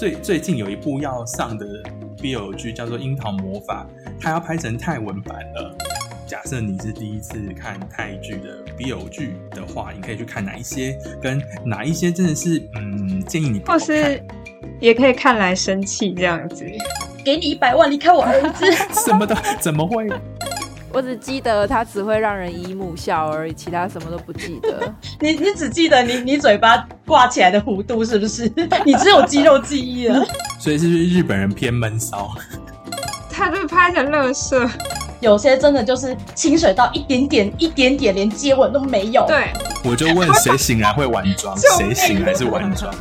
最最近有一部要上的 BL 剧叫做《樱桃魔法》，它要拍成泰文版了。假设你是第一次看泰剧的 BL 剧的话，你可以去看哪一些，跟哪一些真的是嗯建议你不或是也可以看来生气这样子。给你一百万，离开我儿子。什么的，怎么会？我只记得它只会让人姨母笑而已，其他什么都不记得。你你只记得你你嘴巴挂起来的弧度是不是？你只有肌肉记忆了。所以是不是日本人偏闷骚？他被拍成乐色，有些真的就是清水到一点点一点点，连接吻都没有。，对，我就问谁醒来会玩妆，谁醒来是玩妆？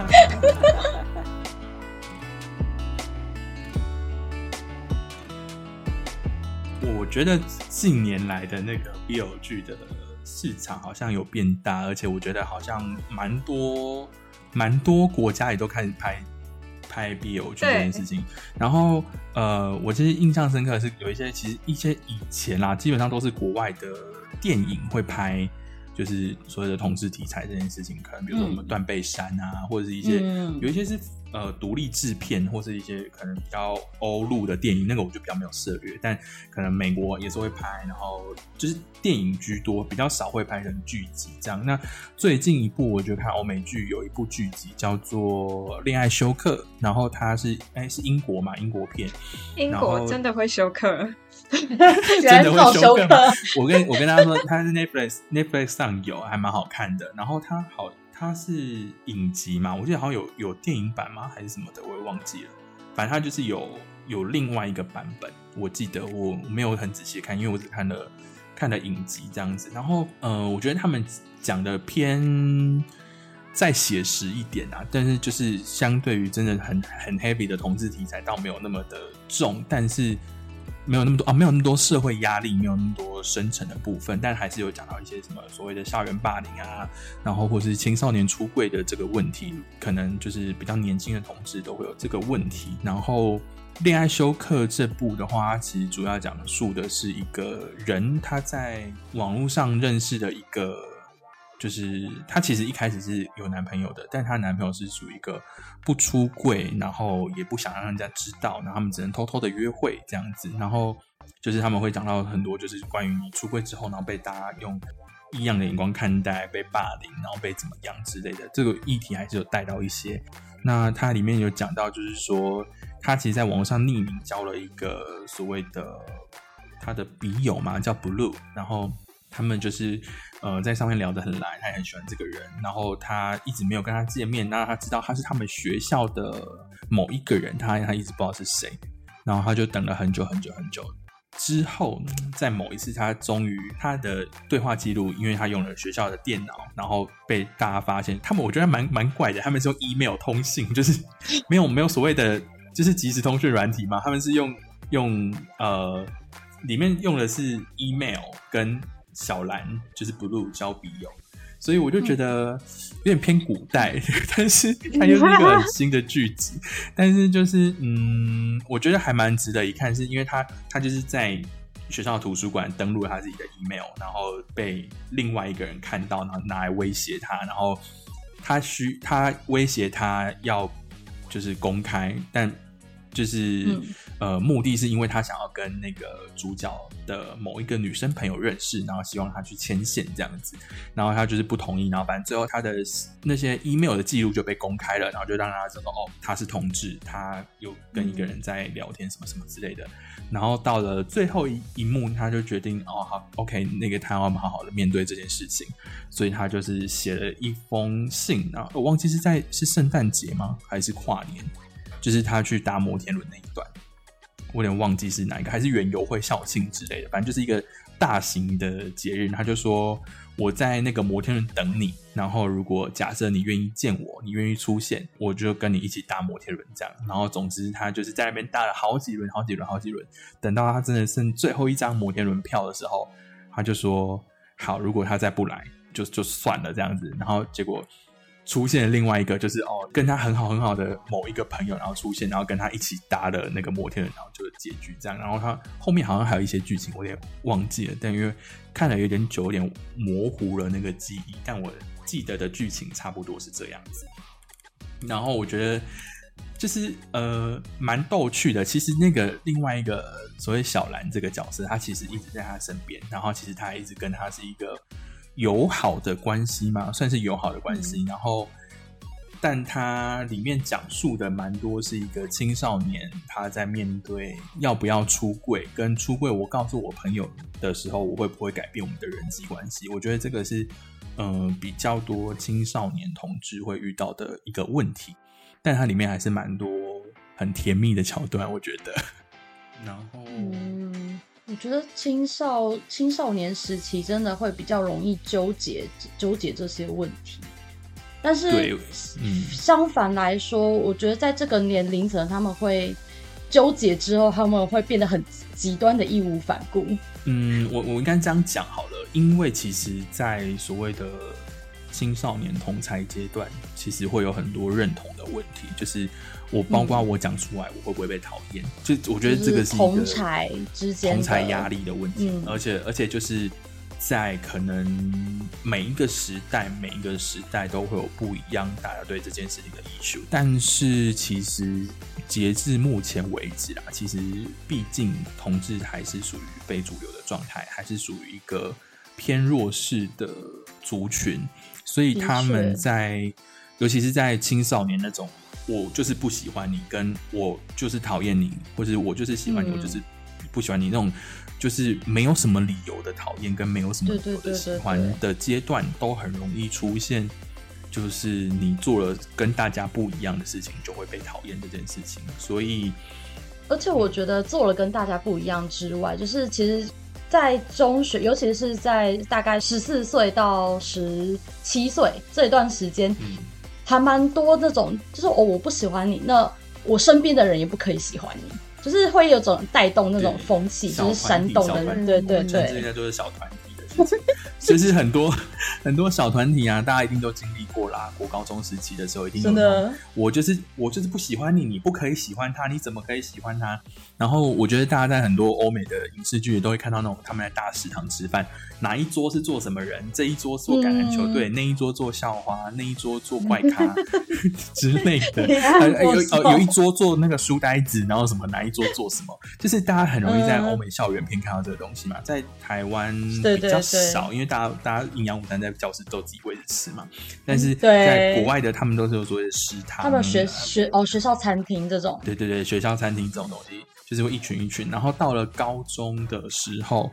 觉得近年来的那个 BL 剧的市场好像有变大，而且我觉得好像蛮多蛮多国家也都开始拍拍 BL 剧这件事情。然后呃，我其实印象深刻的是有一些其实一些以前啦，基本上都是国外的电影会拍。就是所谓的同志题材这件事情，可能比如说什么嗯。断背山啊，或者是一些、嗯。有一些是呃独立制片，或是一些可能比较欧陆的电影，那个我就比较没有涉略，但可能美国也是会拍，然后就是电影居多，比较少会拍成剧集这样。那最近一部我觉得看欧美剧有一部剧集叫做《恋爱休克》，然后它是哎是英国嘛，英国片，英国真的会休克，真的会休种休克。吗？我跟我跟大家说，他是 Netflix Netflix 上有，还蛮好看的。然后他好，他是影集嘛，我记得好像有有电影版吗？还是什么的，我也忘记了。反正他就是有有另外一个版本，我记得我没有很仔细看，因为我只看了看了影集这样子。然后呃，我觉得他们讲的偏再写实一点啊，但是就是相对于真的很很 heavy 的同志题材，倒没有那么的重，但是。没有那么多啊，没有那么多社会压力，没有那么多深层的部分，但还是有讲到一些什么所谓的校园霸凌啊，然后或是青少年出柜的这个问题，可能就是比较年轻的同志都会有这个问题。然后《恋爱休克》这部的话，其实主要讲述的是一个人他在网络上认识的一个。就是她其实一开始是有男朋友的，但她男朋友是属于一个不出柜，然后也不想让人家知道，然后他们只能偷偷的约会这样子。然后就是他们会讲到很多，就是关于你出柜之后，然后被大家用异样的眼光看待，被霸凌，然后被怎么样之类的，这个议题还是有带到一些。那它里面有讲到，就是说他其实在网络上匿名交了一个所谓的他的笔友嘛，叫 Blue，然后他们就是呃在上面聊得很来，他也很喜欢这个人，然后他一直没有跟他见面，那他知道他是他们学校的某一个人，他他一直不知道是谁，然后他就等了很久很久很久。之后，在某一次，他终于他的对话记录，因为他用了学校的电脑，然后被大家发现。他们我觉得蛮蛮怪的，他们是用 email 通信，就是没有没有所谓的就是即时通讯软体嘛，他们是用用呃里面用的是 email 跟小蓝就是 blue 交笔友，所以我就觉得有点偏古代，但是它又是一个很新的剧集，但是就是嗯，我觉得还蛮值得一看，是因为他他就是在学校的图书馆登录他自己的 email，然后被另外一个人看到，然后拿来威胁他，然后他需他威胁他要就是公开，但就是、嗯。呃，目的是因为他想要跟那个主角的某一个女生朋友认识，然后希望他去牵线这样子，然后他就是不同意，然后反正最后他的那些 email 的记录就被公开了，然后就让大家知道哦，他是同志，他有跟一个人在聊天什么什么之类的，然后到了最后一一幕，他就决定哦好，OK，那个他要好好的面对这件事情，所以他就是写了一封信，然后我忘记是在是圣诞节吗，还是跨年？就是他去搭摩天轮那一段，我有点忘记是哪一个，还是园游会校庆之类的，反正就是一个大型的节日。他就说我在那个摩天轮等你，然后如果假设你愿意见我，你愿意出现，我就跟你一起搭摩天轮这样。然后总之他就是在那边搭了好几轮、好几轮、好几轮，等到他真的剩最后一张摩天轮票的时候，他就说好，如果他再不来，就就算了这样子。然后结果。出现另外一个，就是哦，跟他很好很好的某一个朋友，然后出现，然后跟他一起搭了那个摩天轮，然后就是结局这样。然后他后面好像还有一些剧情，我也忘记了，但因为看了有点久，有点模糊了那个记忆，但我记得的剧情差不多是这样子。然后我觉得就是呃蛮逗趣的。其实那个另外一个所谓小兰这个角色，他其实一直在他身边，然后其实他一直跟他是一个友好的关系嘛，算是友好的关系。然后，但它里面讲述的蛮多是一个青少年他在面对要不要出柜，跟出柜我告诉我朋友的时候，我会不会改变我们的人际关系？我觉得这个是嗯比较多青少年同志会遇到的一个问题。但它里面还是蛮多很甜蜜的桥段，我觉得。然后，嗯，我觉得青少青少年时期真的会比较容易纠结纠结这些问题，但是，嗯，相反来说，我觉得在这个年龄层，他们会纠结之后，他们会变得很极端的义无反顾。嗯，我我应该这样讲好了，因为其实，在所谓的。青少年同才阶段，其实会有很多认同的问题，就是我包括我讲出来，我会不会被讨厌？就我觉得这个是同才之间同才压力的问题，而且而且就是在可能每一个时代，每一个时代都会有不一样大家对这件事情的 issue。但是其实截至目前为止啊，其实毕竟同志还是属于非主流的状态，还是属于一个偏弱势的族群。所以他们在，尤其是在青少年那种，我就是不喜欢你，跟我就是讨厌你，或者我就是喜欢你，我就是不喜欢你那种，就是没有什么理由的讨厌，跟没有什么理由的喜欢的阶段，都很容易出现，就是你做了跟大家不一样的事情，就会被讨厌这件事情。所以，而且我觉得做了跟大家不一样之外，就是其实。在中学，尤其是在大概十四岁到十七岁这段时间，还蛮多那种，就是哦，我不喜欢你，那我身边的人也不可以喜欢你，就是会有种带动那种风气，就是煽动的，对对对，这些都是小团体。其 实很多 很多小团体啊，大家一定都经历过啦。国高中时期的时候，一定有。我就是我就是不喜欢你，你不可以喜欢他，你怎么可以喜欢他？然后我觉得大家在很多欧美的影视剧都会看到那种他们在大食堂吃饭，哪一桌是做什么人？这一桌做橄榄球队，那一桌做校花，那一桌做怪咖 之类的。有有有一桌做那个书呆子，然后什么哪一桌做什么？就是大家很容易在欧美校园片看到这个东西嘛，在台湾比较少，因为大家大家营养午餐在教室都自己喂着吃嘛。但是在国外的他们都是有所谓的食堂，他们学学哦学校餐厅这种。对对对，学校餐厅这种东西。就是会一群一群，然后到了高中的时候，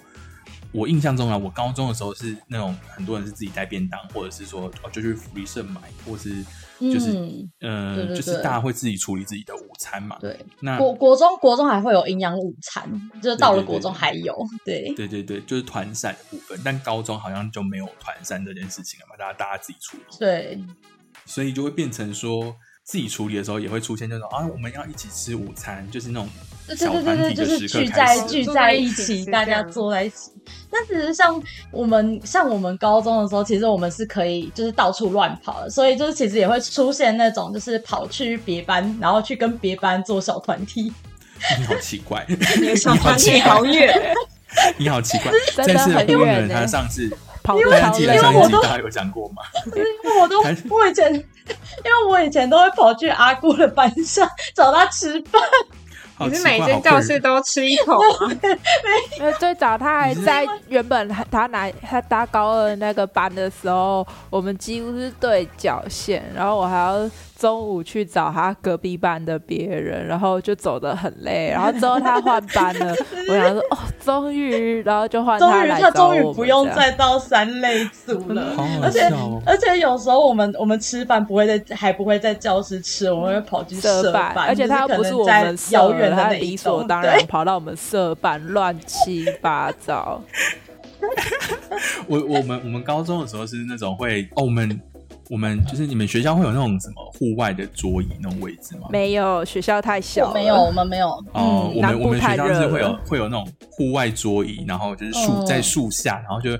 我印象中啊，我高中的时候是那种很多人是自己带便当，或者是说哦就去福利社买，或是就是嗯，就是大家会自己处理自己的午餐嘛。对，那国国中国中还会有营养午餐，就是到了国中还有。对对对对，就是团膳的部分，但高中好像就没有团膳这件事情了嘛，大家大家自己处理。对，所以就会变成说。自己处理的时候也会出现那种啊，我们要一起吃午餐，就是那种小团体的时刻聚在聚在一起，大家坐在一起。但其实像我们像我们高中的时候，其实我们是可以就是到处乱跑的，所以就是其实也会出现那种就是跑去别班，然后去跟别班做小团体。你好奇怪，你的小团体好远，你好奇怪，真的很远。他上次。因为因为我都有讲过吗？因为我都我以前，因为我以前都会跑去阿姑的班上找他吃饭。你是每间教室都吃一口吗？没有，最早他还在原本他拿他搭高二那个班的时候，我们几乎是对角线，然后我还要。中午去找他隔壁班的别人，然后就走得很累，然后之后他换班了，我想说哦，终于，然后就换他来他终于不用再到三类组了，而且而且有时候我们我们吃饭不会在还不会在教室吃，我们会跑去社办，而且他不是我们遥远的理所当然跑到我们社办，乱七八糟。我我们我们高中的时候是那种会哦我们。我们就是你们学校会有那种什么户外的桌椅那种位置吗？没有，学校太小，没有，我们没有。哦，我们我们学校是会有会有那种户外桌椅，然后就是树在树下，然后就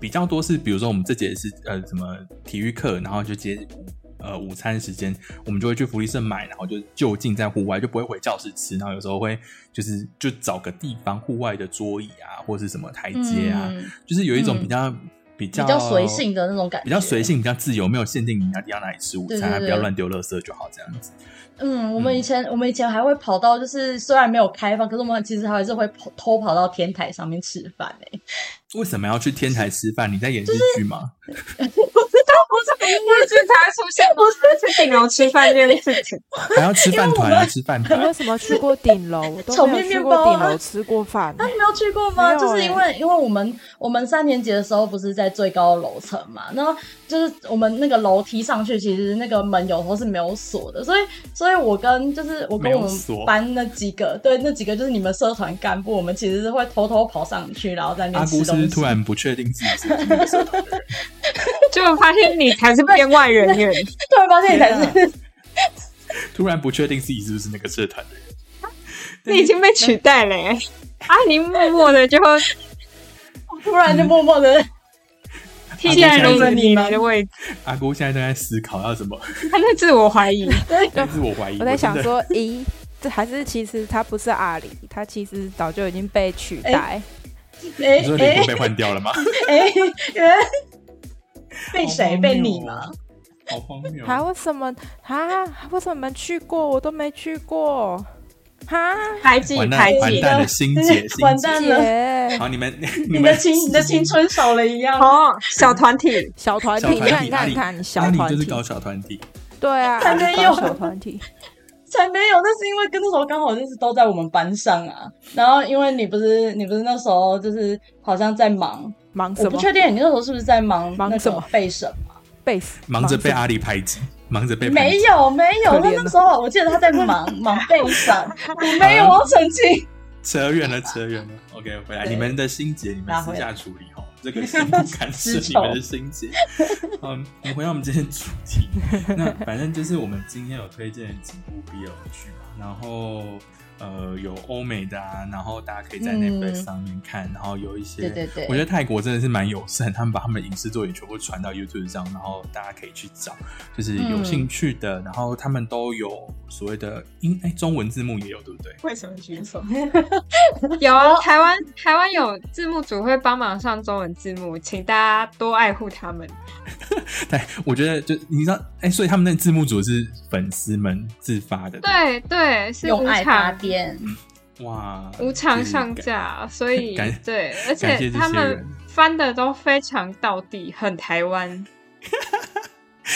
比较多是，比如说我们这节是呃什么体育课，然后就接呃午餐时间，我们就会去福利社买，然后就就近在户外，就不会回教室吃，然后有时候会就是就找个地方户外的桌椅啊，或者是什么台阶啊，就是有一种比较。比较比较随性的那种感觉，比较随性，比较自由，没有限定你要要哪里吃午餐，不要乱丢垃圾就好，这样子。嗯，我们以前、我们以前还会跑到，就是虽然没有开放，可是我们其实还是会跑偷跑到天台上面吃饭诶、为什么要去天台吃饭？你在演日剧吗？不知道，不是音乐剧才会出现，不是去顶楼吃饭这件事情。还要吃饭团啊，吃饭你团为。什么去过顶楼？我炒面都没有去面包啊过顶楼吃过饭。啊，你没有去过吗？就是因欸为因为我们我们三年级的时候不是在最高楼层嘛，然后就是我们那个楼梯上去，其实那个门有时候是没有锁的，所以所以我跟就是我跟我们班那几个，对那几个就是你们社团干部，我们其实是会偷偷跑上去，然后在那边吃东西。是突然不确定自己是社团的人？就发现你才是编外人员，突然发现你才是突然不确定自己是不是那个社团的人。你已经被取代了、欸。啊，你默默的就 突然就默默的替代了你们的位置，阿姑现在正在思考要什么，他在自我怀疑。但是我怀疑。我在想说，咦，这还是其实他不是阿里，他其实早就已经被取代。哎你说脸哎部被换掉了吗？哎，被谁被你哦吗？好荒谬！还，为什么啊？为什么没去过，我都没去过？哈，排挤完蛋排挤，完蛋了，心姐，心姐。完蛋了，姐，好，你们 你你的们青你的青春少了一样。哦，小团体，小团体，你看，体，你看，里你看，小阿里团体，就是搞小团体。对啊，才没有搞小团体。才没有，那是因为跟那时候刚好就是都在我们班上啊。然后因为你不是你不是那时候就是好像在忙，忙什么？不确定你那时候是不是在忙那个忙什么背审嘛？背死，忙着被阿里排挤，忙着背没。有没有，他那时候我记得他在忙 忙背伞，我没有，我要澄清。扯远了，扯远了。OK，回来，你们的心结，你们私下处理哈。这个心不干涉 你们的心结。嗯，我们回到我们今天主题。那反正就是我们今天有推荐几部 BL 剧嘛，然后呃有欧美的啊，然后大家可以在嗯。Netflix 上面看，然后有一些对对对。我觉得泰国真的是蛮友善，他们把他们的影视作品全部传到 YouTube 上，然后大家可以去找，就是有嗯兴趣的，然后他们都有所谓的英哎中文字幕也有，对不对？为什么举手？有啊，台湾台湾有字幕组会帮忙上中文字幕，请大家多爱护他们。对，我觉得就你知道，哎、所以他们那字幕组是粉丝们自发的，对对，是无用爱发偿电，哇，无偿上架，所以感对，而且他们翻的都非常到底，很台湾。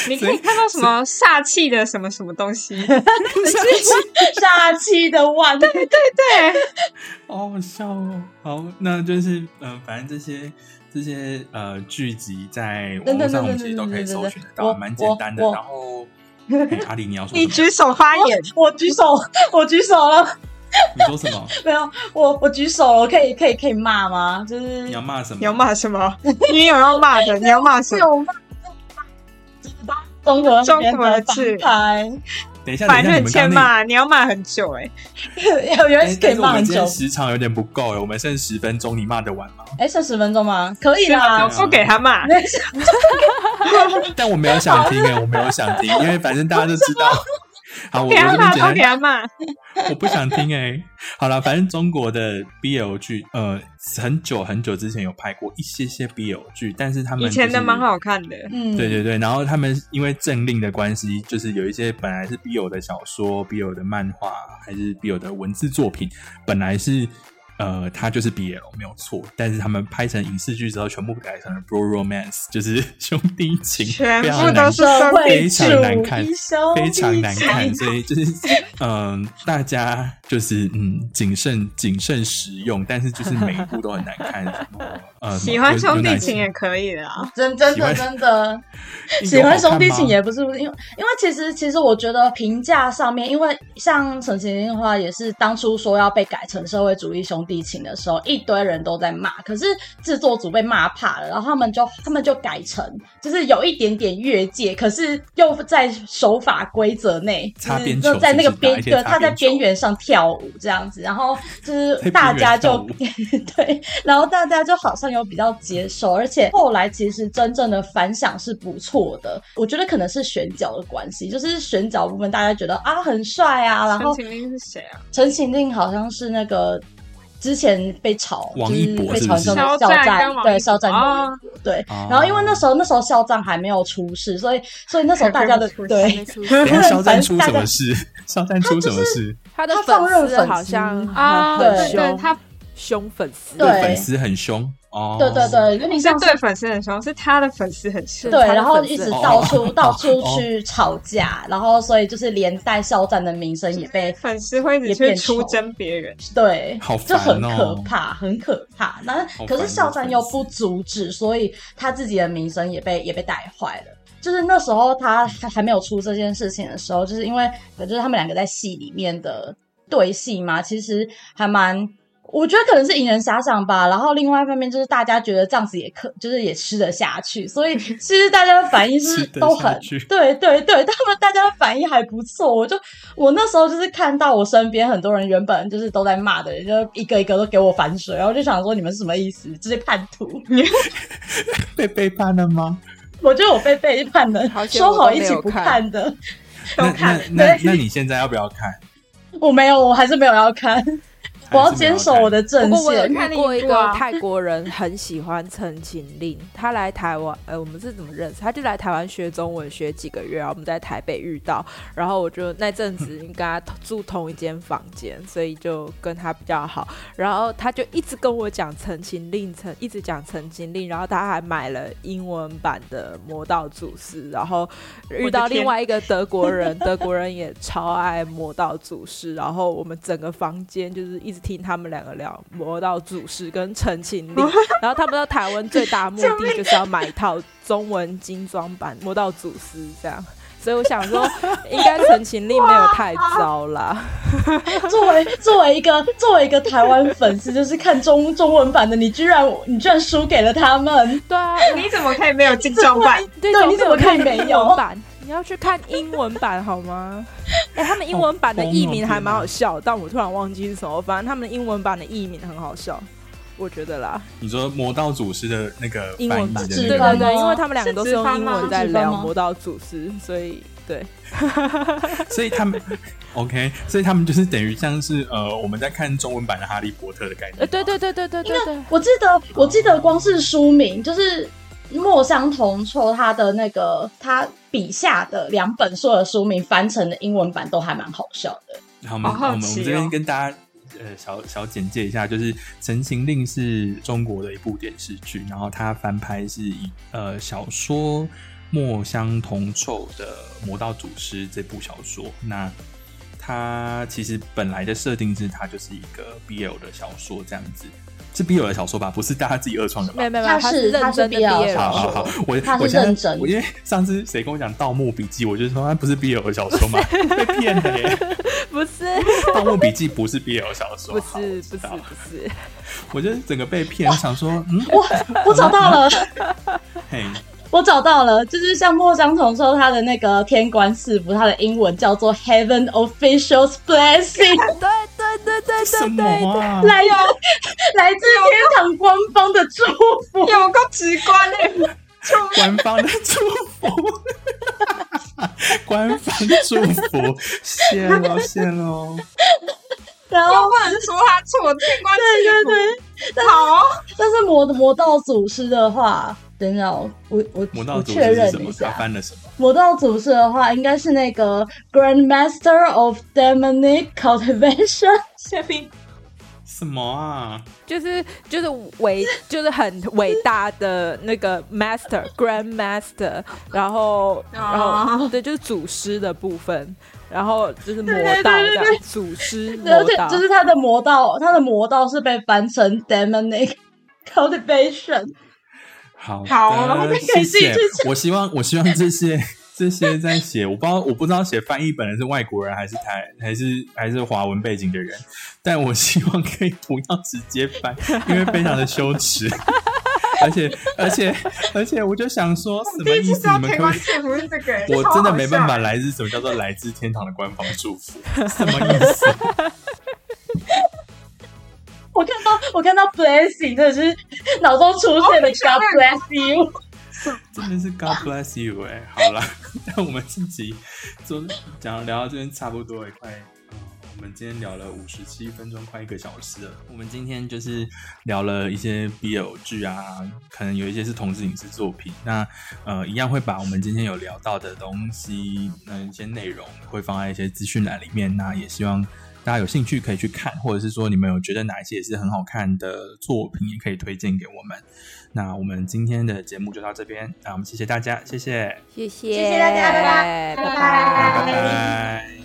你可以以看到什么煞气的什么什么东西，煞气的碗，对对对，好好笑哦。好，那就是嗯、呃反正这些这些呃剧集在网络上我们其实都可以搜寻得到，蛮简单的。然后，哎阿里你要说？你举手发言，我举手，我举手了，你说什么？没有，我我举手了，可以可以可以骂吗？就是你要骂什么？你要骂什么？你有要骂的，你要骂什么？有骂中国中国的字牌，等一下，反正们刚刚那。欠骂，你要骂很久 哎、有有人哎可但是我们今以骂很久天。时长有点不够了，我们剩十分钟，你骂得完吗？哎，剩十分钟吗？可以啦是啊，不给他骂。但我没有想听哎，我没有想听，因为反正大家都知道。好，我我给他骂，这边简。我不想听哎、好了，反正中国的 BL 剧，呃，很久很久之前有拍过一些些 BL 剧，但是他们、以前的蛮。好看的，嗯，对对对，然后他们因为政令的关系，就是有一些本来是 BL 的小说、BL 的漫画，还是 BL 的文字作品，本来是呃，它就是 BL 没有错，但是他们拍成影视剧之后，全部改成了 bro romance，就是兄弟情，全部非常难都是非常难看非常难看，所以就是嗯、大家就是嗯谨慎谨慎使用，但是就是每一部都很难看。什么呃，喜欢兄弟情也可以的啊。真真的真的有 喜欢兄弟情也不是因为因为其实其实我觉得评价上面，因为像陈情令的话，也是当初说要被改成社会主义兄弟情的时候，一堆人都在骂，可是制作组被骂怕了，然后他们就他们就改成就是有一点点越界，可是又在守法规则内，就是擦边球就在那个边对他在边缘上跳舞这样子，然后就是大家就 对，然后大家就好像有比较接受，而且后来其实真正的反响是不错的。我觉得可能是选角的关系，就是选角部分大家觉得啊很帅啊，然后陈情令是谁啊？陈情令好像是那个之前被炒，王一博就是被炒成肖肖战对，肖战。对。哦。然后因为那时候那时候肖战还没有出事，所以所以那时候大家对还没出等一下肖战出什么事？肖战出什么事？他的粉丝好像啊，很对对他凶粉丝，对。粉丝很凶哦。对对对，有点像是你是对粉丝很凶，是他的粉丝很凶。对，然后一直哦到处哦到处哦去吵架，然后所以就是连带肖战的名声也被粉丝会一直去也变出征别人，对，好就很可怕，很可怕。那可是肖战又不阻止，所以他自己的名声也被也被带坏了。就是那时候他还还没有出这件事情的时候，就是因为就是他们两个在戏里面的对戏嘛，其实还蛮。我觉得可能是引人遐想吧，然后另外一方面就是大家觉得这样子也可，就是也吃得下去，所以其实大家的反应是 都很对对对，他们大家的反应还不错。我就我那时候就是看到我身边很多人原本就是都在骂的人，就一个一个都给我反水，然后就想说你们是什么意思？这些叛徒！被背叛了吗？我觉得我被背叛了好，说好一起不看看的，那看那那 那你现在要不要看？我没有，我还是没有要看，我要坚守我的不阵过我有线。看遇过一个泰国人很喜欢陈情令，他来台湾，呃，我们是怎么认识？他就来台湾学中文，学几个月，然后我们在台北遇到，然后我就那阵子跟他住同一间房间，所以就跟他比较好。然后他就一直跟我讲陈情令，陈一直讲陈情令，然后他还买了英文版的《魔道祖师》，然后遇到另外一个德国人，德国人也超爱《魔道祖师》，然后我们整个房间就是一直听他们两个聊《魔道祖师》跟陈情令，然后他们到台湾最大的目的就是要买一套中文精装版《魔道祖师》这样。所以我想说，应该陈情令没有太糟啦。作为作为一个作为一个台湾粉丝，就是看中中文版的，你居然你居然输给了他们，对啊，你怎么可以没有精装版？对对你怎么可以没有版？你要去看英文版好吗？哎、他们英文版的译名还蛮好笑，但我突然忘记是什么。反正他们的英文版的译名很好笑，我觉得啦。你说魔道祖师的那个英文版，的对对对，因为他们两个都是用英文在聊魔道祖师，所以对。所以他们 OK，所以他们就是等于像是呃我们在看中文版的哈利波特的概念呃，。对对对对对对对，我记得，我记得光是书名就是墨香铜臭，他的那个他笔下的两本书的书名翻成的英文版都还蛮好笑的。好，我们、好好我们我们这边哦跟大家呃小小简介一下，就是《陈情令》是中国的一部电视剧，然后它翻拍是以呃小说《墨香铜臭》的《魔道祖师》这部小说。那它其实本来的设定是它就是一个 BL 的小说这样子。是 BL 的小说吧？不是大家自己二创的吧没？有没有，他他是他是认真的 BL 小说好好好，我是我现在认真我因为上次谁跟我讲《盗墓笔记》，我就说他不是 BL 小说嘛，被骗的耶。不是《盗墓笔记》不是 BL 小说，不好是不是我知道不是，我就整个被骗，我想说，嗯，我我找到了，嘿，我找到了，就是像莫香同说他的那个天官赐福，他的英文叫做 Heaven Officials Blessing，对对对对对对，啊？来自来自天堂官方的祝福。有够直观的，官方的祝福，官方祝福，谢喽谢喽。然后又不能说他错，天官对对对，好，但是魔魔道祖师的话，等一下我我我魔道祖我确师是什么？他认一下，翻了什么？魔道祖师的话应该是那个 Grandmaster of Demonic Cultivation。谢斌什么啊？就是就是伟就是很伟大的那个 master grand master，然后然后对就是祖师的部分，然后就是魔道这样祖师魔而且道，就是他的魔道，他的魔道是被翻成 Demonic Cultivation。好好的，可以谢自己谢。我希望，我希望这些 这些在写，我不知道，我不知道写翻译本人是外国人还是台还是还是华文背景的人，但我希望可以不要直接翻，因为非常的羞耻。而且而且而且，我就想说，什么第一意思？你们可以？官赐福是这个，我真的没办法来自什么叫做来自天堂的官方祝福，什么意思？我看到我看到 Blessing，真的是脑中出现了 God bless you。真的是 God bless you 哎、好了，那我们自己就讲聊到这边差不多也快，嗯，我我们今天聊了五十七分钟，快一个小时了。我们今天就是聊了一些 BL 剧啊，可能有一些是同志影视作品。那呃，一样会把我们今天有聊到的东西，那一些内容会放在一些资讯栏里面。那也希望大家有兴趣可以去看，或者是说你们有觉得哪一些也是很好看的作品，也可以推荐给我们。那我们今天的节目就到这边，那我们谢谢大家，谢谢，谢谢，谢谢大家，拜拜拜拜，拜拜。